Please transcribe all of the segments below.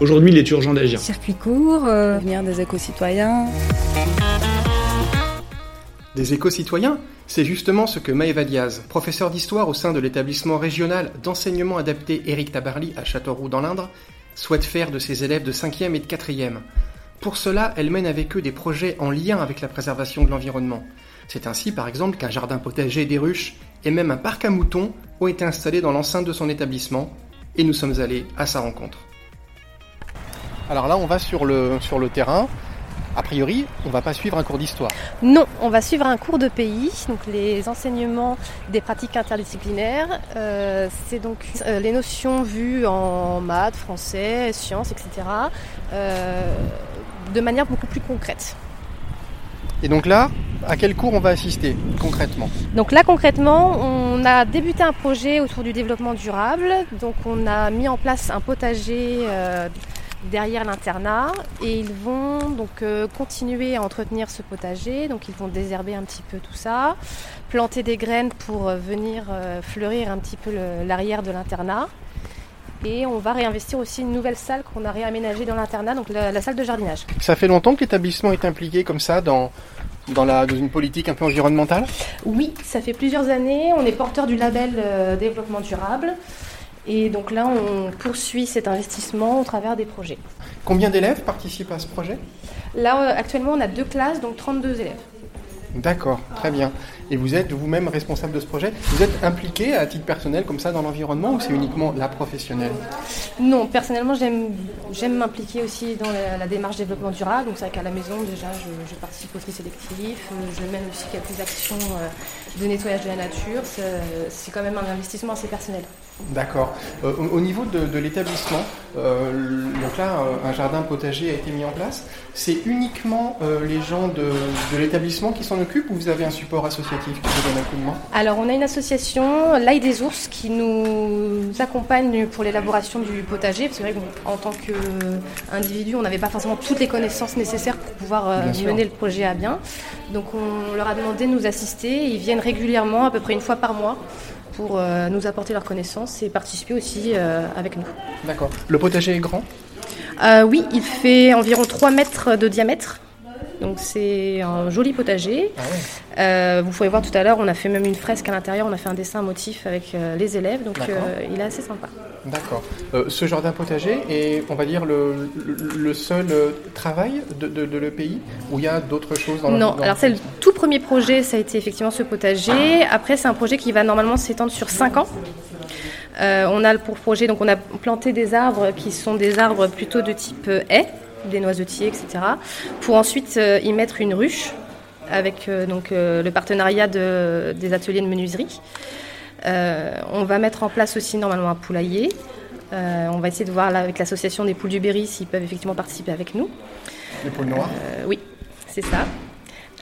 Aujourd'hui, il est urgent d'agir. Circuit court, euh, devenir des éco-citoyens. Des éco-citoyens C'est justement ce que Maëva Diaz, professeure d'histoire au sein de l'établissement régional d'enseignement adapté Éric Tabarly à Châteauroux dans l'Indre, souhaite faire de ses élèves de 5e et de 4e. Pour cela, elle mène avec eux des projets en lien avec la préservation de l'environnement. C'est ainsi par exemple qu'un jardin potager, des ruches et même un parc à moutons ont été installés dans l'enceinte de son établissement et nous sommes allés à sa rencontre. Alors là, on va sur le, sur le terrain. A priori, on va pas suivre un cours d'histoire. Non, on va suivre un cours de pays, donc les enseignements des pratiques interdisciplinaires. Euh, c'est donc euh, les notions vues en maths, français, sciences, etc. euh, de manière beaucoup plus concrète. Et donc là, à quel cours on va assister concrètement? Donc là concrètement, on a débuté un projet autour du développement durable. Donc on a mis en place un potager euh, derrière l'internat et ils vont donc euh, continuer à entretenir ce potager. Donc ils vont désherber un petit peu tout ça, planter des graines pour euh, venir euh, fleurir un petit peu l'arrière de l'internat. Et on va réinvestir aussi une nouvelle salle qu'on a réaménagée dans l'internat, donc la, la salle de jardinage. Ça fait longtemps que l'établissement est impliqué comme ça dans, dans, la, dans une politique un peu environnementale? Oui, ça fait plusieurs années. On est porteur du label développement durable. Et donc là, on poursuit cet investissement au travers des projets. Combien d'élèves participent à ce projet? Là, euh, actuellement, on a deux classes, donc 32 élèves. D'accord, très bien. Et vous êtes vous-même responsable de ce projet? Vous êtes impliqué à titre personnel comme ça dans l'environnement ou c'est uniquement la professionnelle? Non, personnellement, j'aime m'impliquer aussi dans la, la démarche développement durable. Donc c'est vrai qu'à la maison, déjà, je, je participe au tri sélectif. euh, Je mène aussi quelques actions euh, de nettoyage de la nature. C'est quand même un investissement assez personnel. D'accord. Euh, au, au niveau de, de l'établissement, euh, donc là, euh, un jardin potager a été mis en place. C'est uniquement les gens de, de l'établissement qui s'en occupent ou vous avez un support associatif qui vous donne un coup de main Alors, on a une association, l'Ail des ours, qui nous accompagne pour l'élaboration du potager. Parce que c'est vrai qu'en tant qu'individu, on n'avait pas forcément toutes les connaissances nécessaires pour pouvoir euh, mener le projet à bien. Donc, on leur a demandé de nous assister. Ils viennent régulièrement, à peu près une fois par mois, pour euh, nous apporter leurs connaissances et participer aussi euh, avec nous. D'accord. Le potager est grand? Euh, oui, il fait environ 3 mètres de diamètre. Donc c'est un joli potager. Ah ouais. Euh, vous pouvez voir tout à l'heure, on a fait même une fresque à l'intérieur, on a fait un dessin motif avec euh, les élèves, donc euh, il est assez sympa. D'accord. Ce jardin potager est, on va dire, le, le- le seul travail de, de, de l'EPI ou il y a d'autres choses dans le non, dans alors c'est le tout premier projet, ça a été effectivement ce potager. Après, c'est un projet qui va normalement s'étendre sur 5 ans. On a pour projet, donc on a planté des arbres qui sont des arbres plutôt de type haie, des noisetiers, etc. Pour ensuite euh, y mettre une ruche avec euh, donc, euh, le partenariat de- des ateliers de menuiserie. On va mettre en place aussi normalement un poulailler. On va essayer de voir là, avec l'association des poules du Berry s'ils peuvent effectivement participer avec nous. les pôles noirs. Euh, oui, c'est ça.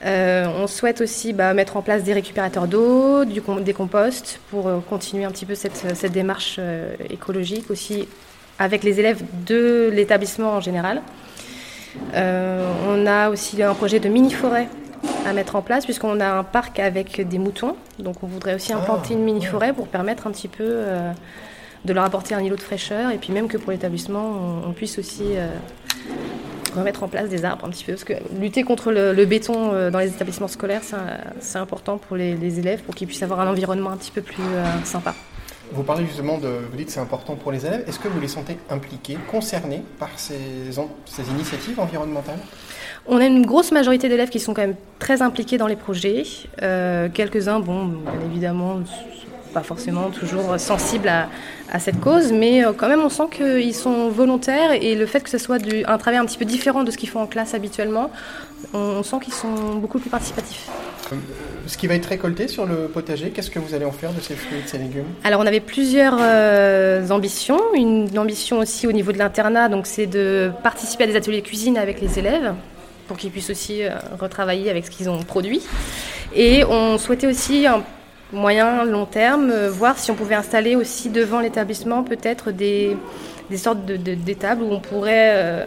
Euh, on souhaite aussi bah, mettre en place des récupérateurs d'eau, com- des composts pour euh, continuer un petit peu cette, cette démarche euh, écologique aussi avec les élèves de l'établissement en général. Euh, on a aussi un projet de mini-forêt à mettre en place puisqu'on a un parc avec des moutons. Donc on voudrait aussi implanter une mini-forêt pour permettre un petit peu euh, de leur apporter un îlot de fraîcheur et puis même que pour l'établissement on, on puisse aussi euh, remettre en place des arbres un petit peu. Parce que lutter contre le, le béton euh, dans les établissements scolaires, c'est important pour les, les élèves, pour qu'ils puissent avoir un environnement un petit peu plus sympa. Vous parlez justement de, vous dites que c'est important pour les élèves. Est-ce que vous les sentez impliqués, concernés par ces, ces initiatives environnementales? On a une grosse majorité d'élèves qui sont quand même très impliqués dans les projets. Euh, Quelques-uns, bon, bien évidemment, pas forcément toujours sensibles à, cette cause, mais euh, quand même on sent qu'ils sont volontaires et le fait que ce soit un travail un petit peu différent de ce qu'ils font en classe habituellement, on sent qu'ils sont beaucoup plus participatifs. Ce qui va être récolté sur le potager, qu'est-ce que vous allez en faire de ces fruits et de ces légumes Alors on avait plusieurs euh, ambitions. Une ambition aussi au niveau de l'internat, donc c'est de participer à des ateliers cuisine avec les élèves. pour qu'ils puissent aussi euh, retravailler avec ce qu'ils ont produit. Et on souhaitait aussi moyen long terme euh, voir si on pouvait installer aussi devant l'établissement peut-être des, sortes de, de- d'étables où on pourrait euh,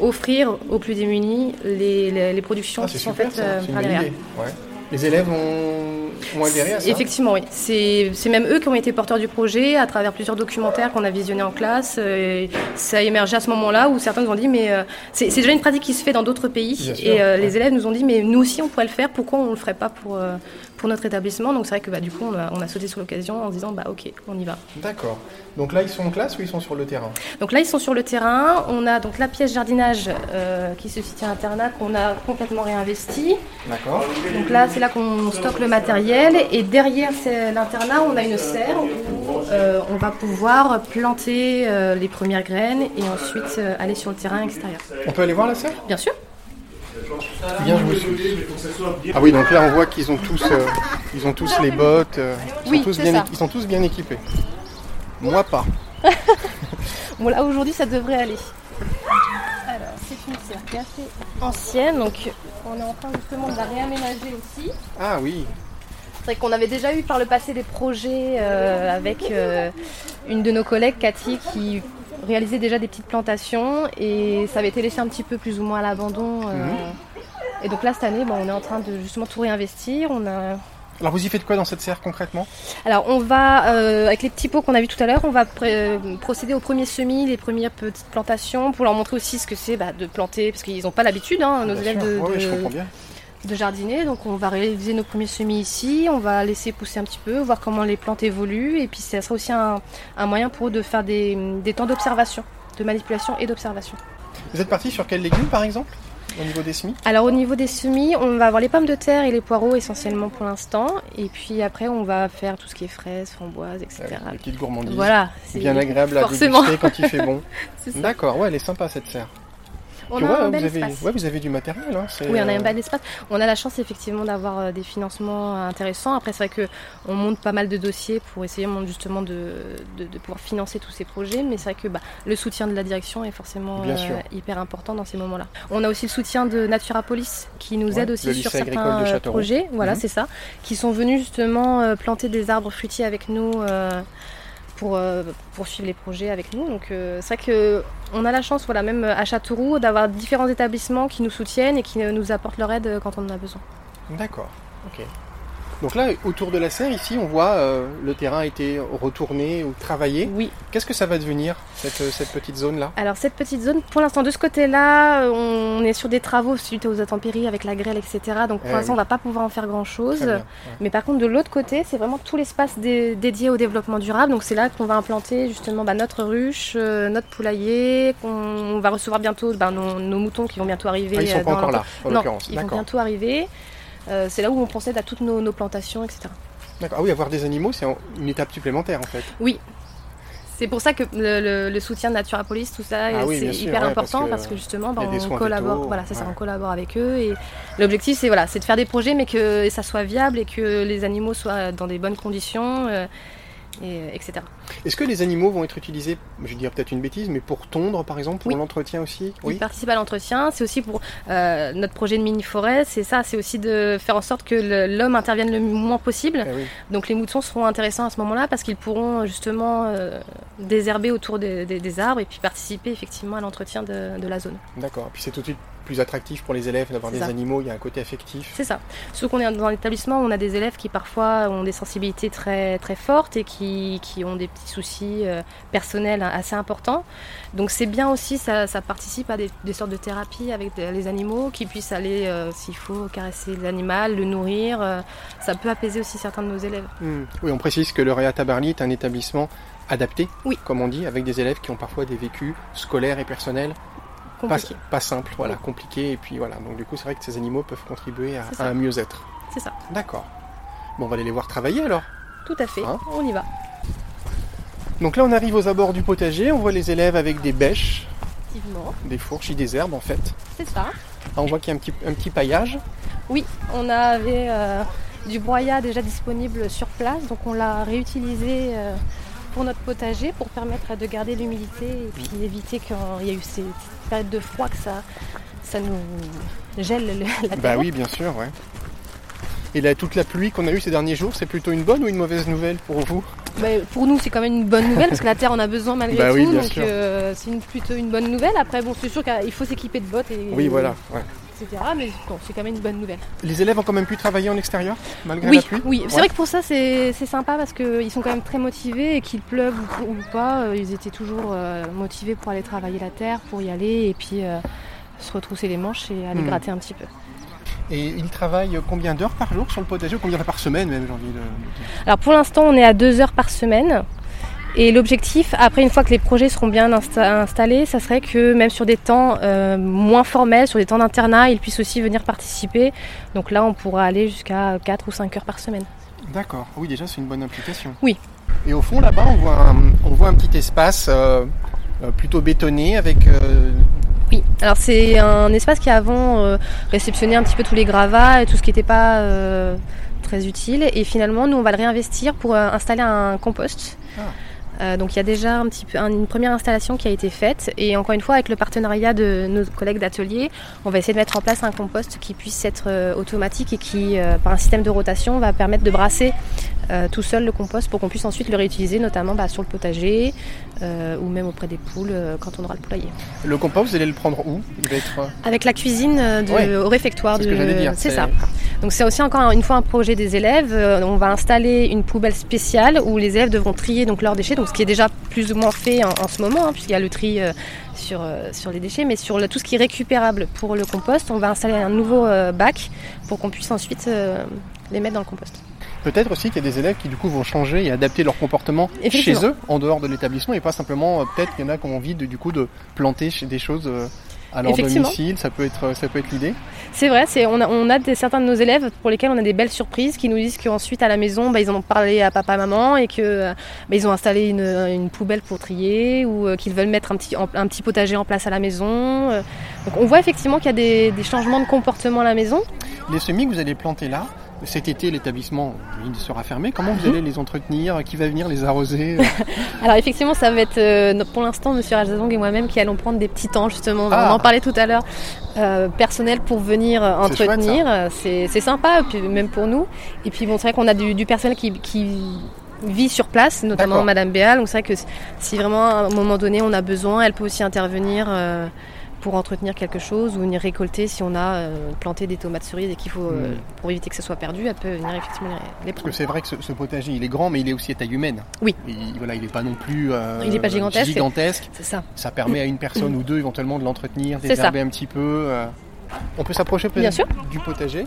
offrir aux plus démunis les, les- les productions Ah, qui sont faites euh, par idée. Ouais. Les élèves ont, ont adhéré à ça Effectivement, oui. C'est même eux qui ont été porteurs du projet à travers plusieurs documentaires qu'on a visionnés en classe. euh, et ça a émergé à ce moment-là où certains nous ont dit mais euh, c'est déjà une pratique qui se fait dans d'autres pays. Bien et ouais. les élèves nous ont dit mais nous aussi on pourrait le faire. Pourquoi on le ferait pas pour euh, pour notre établissement Donc c'est vrai que bah, du coup on a, on a sauté sur l'occasion en se disant bah ok on y va. D'accord. Donc là, ils sont en classe ou ils sont sur le terrain? Donc là, ils sont sur le terrain. On a donc la pièce jardinage euh, qui se situe à l'internat qu'on a complètement réinvesti. D'accord. Donc là, c'est là qu'on stocke le matériel. Et derrière l'internat, on a une serre où euh, on va pouvoir planter euh, les premières graines et ensuite aller sur le terrain extérieur. On peut aller voir la serre? Bien sûr. Bien. Ah oui, donc là, on voit qu'ils ont tous, euh, ils ont tous les bottes. euh, ils, Oui, sont tous bien, ça. équi- ils sont tous bien équipés. Moi, pas. Bon là aujourd'hui ça devrait aller. Alors c'est une serre assez ancienne, donc on est en train justement de la réaménager aussi. Ah oui. C'est vrai qu'on avait déjà eu par le passé des projets euh, avec une de nos collègues, Cathy, qui réalisait déjà des petites plantations et ça avait été laissé un petit peu plus ou moins à l'abandon. euh. Et donc là, cette année, bon, on est en train de justement tout réinvestir. On a... Alors, vous y faites quoi dans cette serre concrètement? Alors on va, euh, avec les petits pots qu'on a vus tout à l'heure, on va pr- euh, procéder aux premiers semis, les premières petites plantations pour leur montrer aussi ce que c'est bah, de planter, parce qu'ils n'ont pas l'habitude, hein, nos élèves de, Ouais, jardiner. Donc on va réaliser nos premiers semis ici, on va laisser pousser un petit peu, voir comment les plantes évoluent. Et puis ça sera aussi un, un moyen pour eux de faire des, des temps d'observation, de manipulation et d'observation. Vous êtes parti sur quels légumes, par exemple? Au niveau des semis Alors au niveau des semis, on va avoir les pommes de terre et les poireaux essentiellement pour l'instant. Et puis après on va faire tout ce qui est fraises, framboises, etc. Euh, Des petites gourmandises. Voilà, c'est Bien agréable à déguster quand il fait bon. D'accord, ouais, elle est sympa cette serre. On a un vous, bel avez, espace. ouais, vous avez du matériel. Hein, Oui, on a euh, un bel espace. On a la chance effectivement d'avoir euh, des financements intéressants. Après, c'est vrai que on monte pas mal de dossiers pour essayer justement de, de, de pouvoir financer tous ces projets. Mais c'est vrai que bah, le soutien de la direction est forcément euh, hyper important dans ces moments-là. On a aussi le soutien de Naturapolis qui nous Ouais, aide aussi sur certains euh, projets. Voilà, Mhm. c'est ça. Qui sont venus justement euh, planter des arbres fruitiers avec nous. euh, pour euh, poursuivre les projets avec nous. Donc euh, c'est vrai que on a la chance, voilà, même à Châteauroux, d'avoir différents établissements qui nous soutiennent et qui nous apportent leur aide quand on en a besoin. D'accord, ok. Donc là, autour de la serre, ici, on voit euh, le terrain a été retourné ou travaillé. Oui. Qu'est-ce que ça va devenir, cette, euh, cette petite zone-là? Alors cette petite zone, pour l'instant de ce côté-là, euh, on est sur des travaux suite aux intempéries avec la grêle, etc. Donc pour Eh l'instant, oui. on va pas pouvoir en faire grand-chose. Ouais. Mais par contre, de l'autre côté, c'est vraiment tout l'espace dé- dédié au développement durable. Donc c'est là qu'on va implanter justement bah, notre ruche, euh, notre poulailler, qu'on on va recevoir bientôt bah, nos, nos moutons qui vont bientôt arriver. Ah, ils sont pas encore là, en Non, l'occurrence. ils vont bientôt arriver. Euh, c'est là où on procède à toutes nos, nos plantations, etc. D'accord. Ah oui, avoir des animaux, c'est une étape supplémentaire en fait. Oui. C'est pour ça que le, le- le soutien de Naturapolis, tout ça, Ah oui, c'est hyper ouais, important parce parce que justement, bah, soins on collabore. vétos, Voilà, ça, ouais. on collabore avec eux et l'objectif, c'est voilà, c'est de faire des projets, mais que ça soit viable et que les animaux soient dans des bonnes conditions, euh, et, euh, etc. Est-ce que les animaux vont être utilisés, je dire peut-être une bêtise, mais pour tondre par exemple, pour Oui. l'entretien aussi Ils participent à l'entretien. C'est aussi pour euh, notre projet de mini-forêt. C'est ça, c'est aussi de faire en sorte que l'homme intervienne le moins possible. Eh oui. Donc les moutons seront intéressants à ce moment-là parce qu'ils pourront justement euh, désherber autour des, des- des arbres et puis participer effectivement à l'entretien de, de la zone. D'accord. Puis c'est tout de suite plus attractif pour les élèves d'avoir des ça. animaux, il y a un côté affectif. C'est ça. Surtout qu'on est dans l'établissement, on a des élèves qui parfois ont des sensibilités très, très fortes et qui, qui ont des petits soucis euh, personnels assez importants. Donc c'est bien aussi, ça, ça participe à des, des sortes de thérapies avec les animaux, qui puissent aller, euh, s'il faut, caresser l'animal, le nourrir. euh, ça peut apaiser aussi certains de nos élèves. Hmm. Oui, on précise que le Réa Tabarly est un établissement adapté, Oui. comme on dit, avec des élèves qui ont parfois des vécus scolaires et personnels pas, Compliqué. pas simples, voilà, compliqués. Et puis voilà, donc du coup, c'est vrai que ces animaux peuvent contribuer à, un mieux-être. C'est ça. D'accord. Bon, on va aller les voir travailler alors. Tout à fait. Hein on y va. Donc là, on arrive aux abords du potager, on voit les élèves avec des bêches, Effectivement. des fourches et des herbes en fait. C'est ça. Ah, on voit qu'il y a un petit, un petit paillage. Oui, on avait euh, du broyat déjà disponible sur place, donc on l'a réutilisé euh, pour notre potager, pour permettre de garder l'humidité et puis éviter qu'il y ait eu ces périodes de froid que ça, ça nous gèle la terre. Bah oui, bien sûr, ouais. Et là, toute la pluie qu'on a eue ces derniers jours, c'est plutôt une bonne ou une mauvaise nouvelle pour vous? Bah, Pour nous, c'est quand même une bonne nouvelle parce que la terre en a besoin malgré bah tout. Oui, donc euh, c'est plutôt une bonne nouvelle. Après, bon, c'est sûr qu'il faut s'équiper de bottes et. Oui, voilà. Ouais. Etc. Mais bon, c'est quand même une bonne nouvelle. Les élèves ont quand même pu travailler en extérieur malgré oui, la pluie Oui, c'est vrai que pour ça, c'est sympa parce qu'ils sont quand même très motivés et qu'il pleuve ou, ou, pas, euh, ils étaient toujours euh, motivés pour aller travailler la terre, pour y aller et puis euh, se retrousser les manches et aller Hmm. gratter un petit peu. Et ils travaillent combien d'heures par jour sur le potager ou combien d'heures par semaine même, j'ai envie de Alors pour l'instant, on est à deux heures par semaine. Et l'objectif, après une fois que les projets seront bien insta- installés, ça serait que même sur des temps euh, moins formels, sur des temps d'internat, ils puissent aussi venir participer. Donc là, on pourra aller jusqu'à 4 ou 5 heures par semaine. D'accord, oui déjà c'est une bonne implication. Oui. Et au fond là-bas on voit un, on voit un petit espace euh, euh, plutôt bétonné avec... euh, Oui, alors c'est un espace qui avant euh, réceptionnait un petit peu tous les gravats et tout ce qui n'était pas euh, très utile. Et finalement, nous, on va le réinvestir pour euh, installer un compost. Ah. Euh, donc il y a déjà un petit peu un- une première installation qui a été faite et encore une fois avec le partenariat de nos collègues d'atelier, on va essayer de mettre en place un compost qui puisse être euh, automatique et qui euh, par un système de rotation va permettre de brasser tout seul le compost pour qu'on puisse ensuite le réutiliser notamment bah, sur le potager ou même auprès des poules quand on aura le poulailler. Le compost vous allez le prendre où? Il va être... Avec la cuisine de- Ouais, au réfectoire. c'est ce de- c'est- ça. Donc c'est aussi encore une fois un projet des élèves. On va installer une poubelle spéciale où les élèves devront trier donc leurs déchets, donc ce qui est déjà plus ou moins fait en, en ce moment, hein, puisqu'il y a le tri euh, sur, euh, sur les déchets, mais sur le- tout ce qui est récupérable pour le compost, on va installer un nouveau euh, bac pour qu'on puisse ensuite les mettre dans le compost. Peut-être aussi qu'il y a des élèves qui du coup vont changer et adapter leur comportement chez eux, en dehors de l'établissement, et pas simplement, peut-être qu'il y en a qui ont envie de, du coup de planter chez des choses à leur domicile, ça peut être, ça peut être l'idée. C'est vrai, c'est, on a, on a des, certains de nos élèves pour lesquels on a des belles surprises qui nous disent qu'ensuite à la maison, bah, ils en ont parlé à papa, maman et que euh, bah, ils ont installé une, une poubelle pour trier ou euh, qu'ils veulent mettre un petit, un petit potager en place à la maison. Euh, Donc on voit effectivement qu'il y a des, des changements de comportement à la maison. Les semis que vous allez planter là, cet été l'établissement il sera fermé, comment vous Mhm. allez les entretenir? Qui va venir les arroser? Alors effectivement, ça va être euh, pour l'instant Monsieur Rajazong et moi-même qui allons prendre des petits temps justement. Ah. On en parlait tout à l'heure, euh, personnel pour venir euh, entretenir. C'est sympa, puis même pour nous. Et puis bon, c'est vrai qu'on a du, du personnel qui, qui vit sur place, notamment. Madame Béal. Donc c'est vrai que si vraiment à un moment donné on a besoin, elle peut aussi intervenir. euh, pour entretenir quelque chose ou venir récolter si on a euh, planté des tomates cerises et qu'il faut, euh, Mm. pour éviter que ce soit perdu, elle peut venir effectivement les, les Parce que prendre. c'est vrai que ce, ce potager il est grand, mais il est aussi à taille humaine. Oui. Et voilà, il n'est pas non plus euh, Il est pas gigantesque. gigantesque. C'est ça. Ça permet à une personne ou deux éventuellement de l'entretenir, désherber un petit peu. On peut s'approcher Bien peut-être sûr. du potager.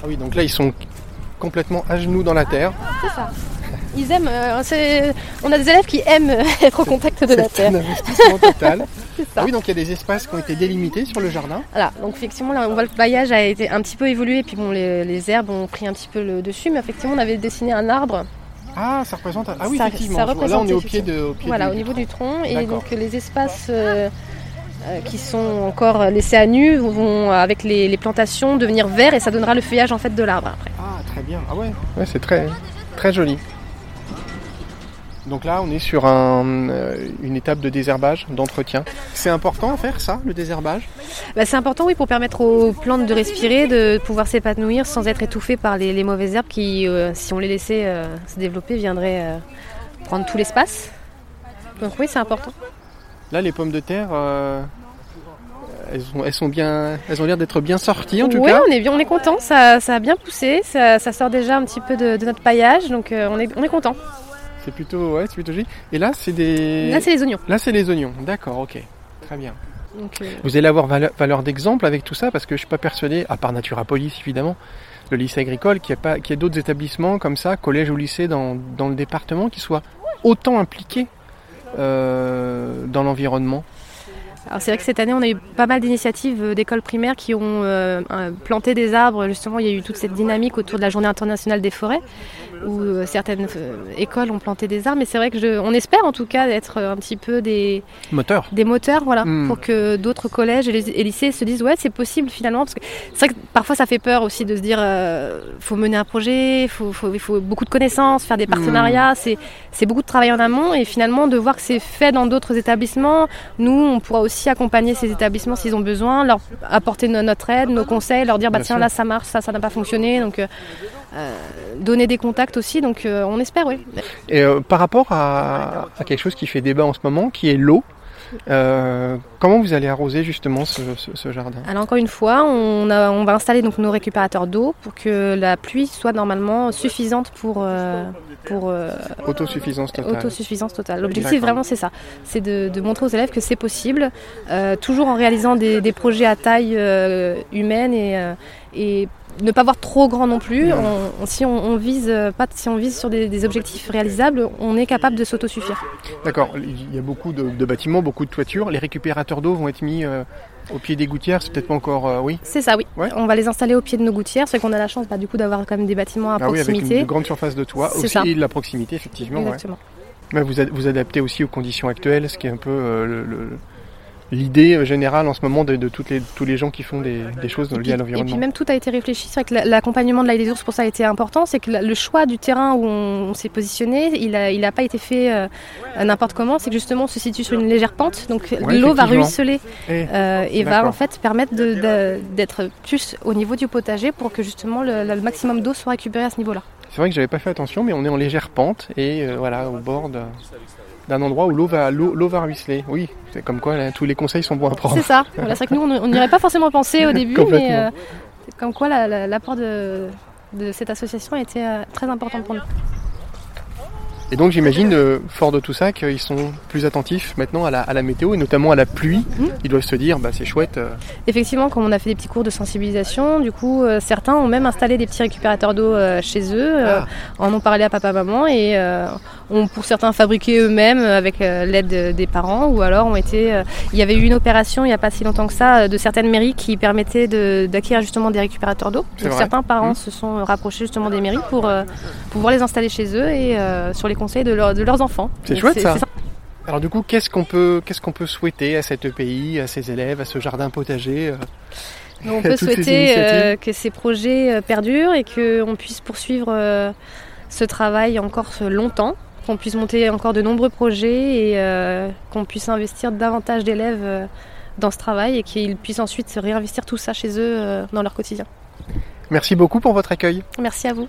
Ah oui, donc là ils sont complètement à genoux dans la terre. C'est ça. Ils aiment. euh, c'est- on a des élèves qui aiment euh, être au contact de la C'est terre. un investissement total. C'est Ah oui, donc il y a des espaces qui ont été délimités sur le jardin. Voilà. Donc effectivement, là, on voit le paillage a été un petit peu évolué, puis bon, les, les herbes ont pris un petit peu le dessus, mais effectivement, on avait dessiné un arbre. Ah, ça représente. un- Ah oui, Ça- effectivement. ça je vois. là, représente on est au pied de. Au pied Voilà, du- au niveau du tronc, et donc les espaces. euh, euh, qui sont encore laissés à nu vont avec les, les plantations devenir verts et ça donnera le feuillage en fait de l'arbre après. Ah, très bien. Ah ouais. Ouais, c'est très, très joli. Donc là, on est sur un, euh, une étape de désherbage, d'entretien. C'est important à faire ça, le désherbage? Bah, c'est important, oui, pour permettre aux plantes de respirer, de pouvoir s'épanouir sans être étouffées par les, les mauvaises herbes qui, euh, si on les laissait euh, se développer, viendraient prendre tout l'espace. Donc oui, c'est important. Là, les pommes de terre, elles, ont, elles, sont bien, elles ont l'air d'être bien sorties en tout oui, cas. on est, bien- on est content, ça, ça a bien poussé, ça, ça sort déjà un petit peu de, de notre paillage, donc on est, on est content. C'est plutôt, ouais, c'est plutôt joli. Et là, c'est des. Là, c'est les oignons. Là, c'est les oignons. D'accord, ok. Très bien. Donc, euh, Vous allez avoir valeur, valeur d'exemple avec tout ça parce que je suis pas persuadé, à part Naturapolis évidemment, le lycée agricole, qu'il y a pas, qu'il y ait d'autres établissements comme ça, collège ou lycée dans, dans le département, qui soient autant impliqués euh, dans l'environnement. Alors c'est vrai que cette année, on a eu pas mal d'initiatives euh, d'écoles primaires qui ont euh, planté des arbres. Justement, il y a eu toute cette dynamique autour de la Journée internationale des forêts, où euh, certaines écoles ont planté des arbres. Mais c'est vrai que je, on espère en tout cas d'être un petit peu des moteurs, des moteurs, voilà, hmm. pour que d'autres collèges et, les, lycées se disent ouais, c'est possible finalement. Parce que c'est vrai que parfois ça fait peur aussi de se dire, faut mener un projet, faut, faut, il faut beaucoup de connaissances, faire des hmm. partenariats. C'est, c'est beaucoup de travail en amont et finalement de voir que c'est fait dans d'autres établissements. Nous, on pourra aussi accompagner ces établissements s'ils ont besoin, leur apporter notre aide, nos conseils, leur dire bah tiens là ça marche, ça ça n'a pas fonctionné, donc euh, euh, donner des contacts aussi, donc euh, on espère oui. Et par rapport à, à, quelque chose qui fait débat en ce moment, qui est l'eau, euh, comment vous allez arroser justement ce, jardin? Alors encore une fois, on, on, va installer donc nos récupérateurs d'eau pour que la pluie soit normalement suffisante pour... Euh, pour euh, autosuffisance totale. Autosuffisance totale. L'objectif vraiment c'est ça, c'est de, montrer aux élèves que c'est possible, toujours en réalisant des, des projets à taille humaine et, et ne pas voir trop grand non plus. si on, vise pas, si on vise sur des, objectifs réalisables, on est capable de s'autosuffire. D'accord. Il y a beaucoup de, bâtiments, beaucoup de toitures. Les récupérateurs d'eau vont être mis euh, au pied des gouttières. C'est peut-être pas encore, euh, oui. C'est ça, oui. On va les installer au pied de nos gouttières. C'est qu'on a la chance, bah, du coup, d'avoir quand même des bâtiments à proximité. Ah oui, avec une, grande surface de toit. Aussi de la proximité, effectivement. Exactement. Mais vous, vous adaptez aussi aux conditions actuelles, ce qui est un peu euh, le l'idée euh, générale en ce moment de, toutes les, tous les gens qui font des, choses liées à l'environnement. Et puis même tout a été réfléchi. C'est vrai que l'accompagnement de l'Aïe des ours pour ça a été important. C'est que le choix du terrain où on, s'est positionné, il n'a il a pas été fait euh, n'importe comment. C'est que justement on se situe sur une légère pente. Donc l'eau va ruisseler et, euh, va en fait permettre d'être plus au niveau du potager pour que justement le, le maximum d'eau soit récupéré à ce niveau-là. C'est vrai que j'avais pas fait attention, mais on est en légère pente et voilà au bord de d'un endroit où l'eau va, l'eau, va ruisseler. Oui, c'est comme quoi tous les conseils sont bons à prendre. C'est ça. c'est vrai que nous, on n'y aurait pas forcément pensé au début, mais euh, comme quoi l'apport de, de, cette association a été euh, très important pour nous. Et donc j'imagine, euh, fort de tout ça, qu'ils sont plus attentifs maintenant à la, météo et notamment à la pluie. Mmh. Ils doivent se dire, bah, c'est chouette. Euh. Effectivement, comme on a fait des petits cours de sensibilisation, du coup, euh, certains ont même installé des petits récupérateurs d'eau chez eux, ah. en ont parlé à papa-maman et ont pour certains fabriqué eux-mêmes avec l'aide des parents ou alors ont été... il y avait eu une opération il n'y a pas si longtemps que ça de certaines mairies qui permettaient d'acquérir justement des récupérateurs d'eau. Donc certains parents mmh. se sont rapprochés justement des mairies pour pouvoir les installer chez eux et sur les conseils de, leurs enfants. C'est chouette ça. Alors du coup, qu'est-ce qu'on peut, qu'est-ce qu'on peut souhaiter à cet pays, à ses élèves, à ce jardin potager euh, On peut souhaiter euh, que ces projets euh, perdurent et qu'on puisse poursuivre ce travail encore longtemps, qu'on puisse monter encore de nombreux projets et qu'on puisse investir davantage d'élèves dans ce travail et qu'ils puissent ensuite se réinvestir tout ça chez eux dans leur quotidien. Merci beaucoup pour votre accueil. Merci à vous.